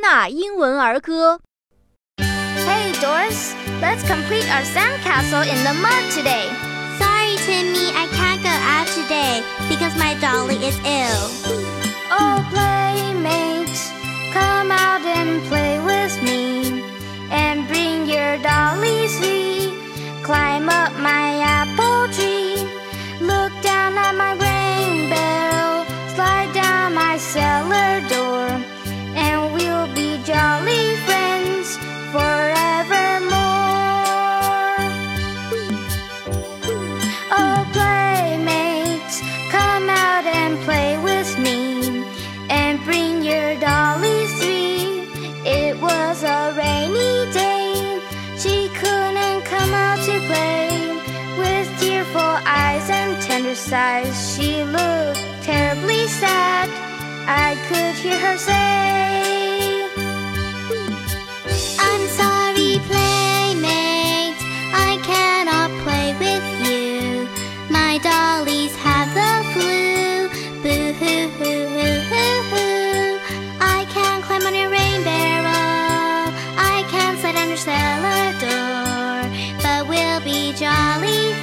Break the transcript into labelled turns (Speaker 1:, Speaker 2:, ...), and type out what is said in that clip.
Speaker 1: 纳英文儿歌。
Speaker 2: Hey, Doris, let's complete our sandcastle in the mud today.
Speaker 3: Sorry, Timmy, I can't go out today because my dolly is ill.
Speaker 2: Oh, playmates, come out and play with me. And bring your dollies, we climb up Sighs, she looked terribly sad. I could hear her say,
Speaker 3: I'm sorry, playmates, I cannot play with you. My dollies have the flu. Boo hoo hoo hoo hoo hoo. I can't climb on your rain barrel. I can't slide under cellar door. But we'll be jolly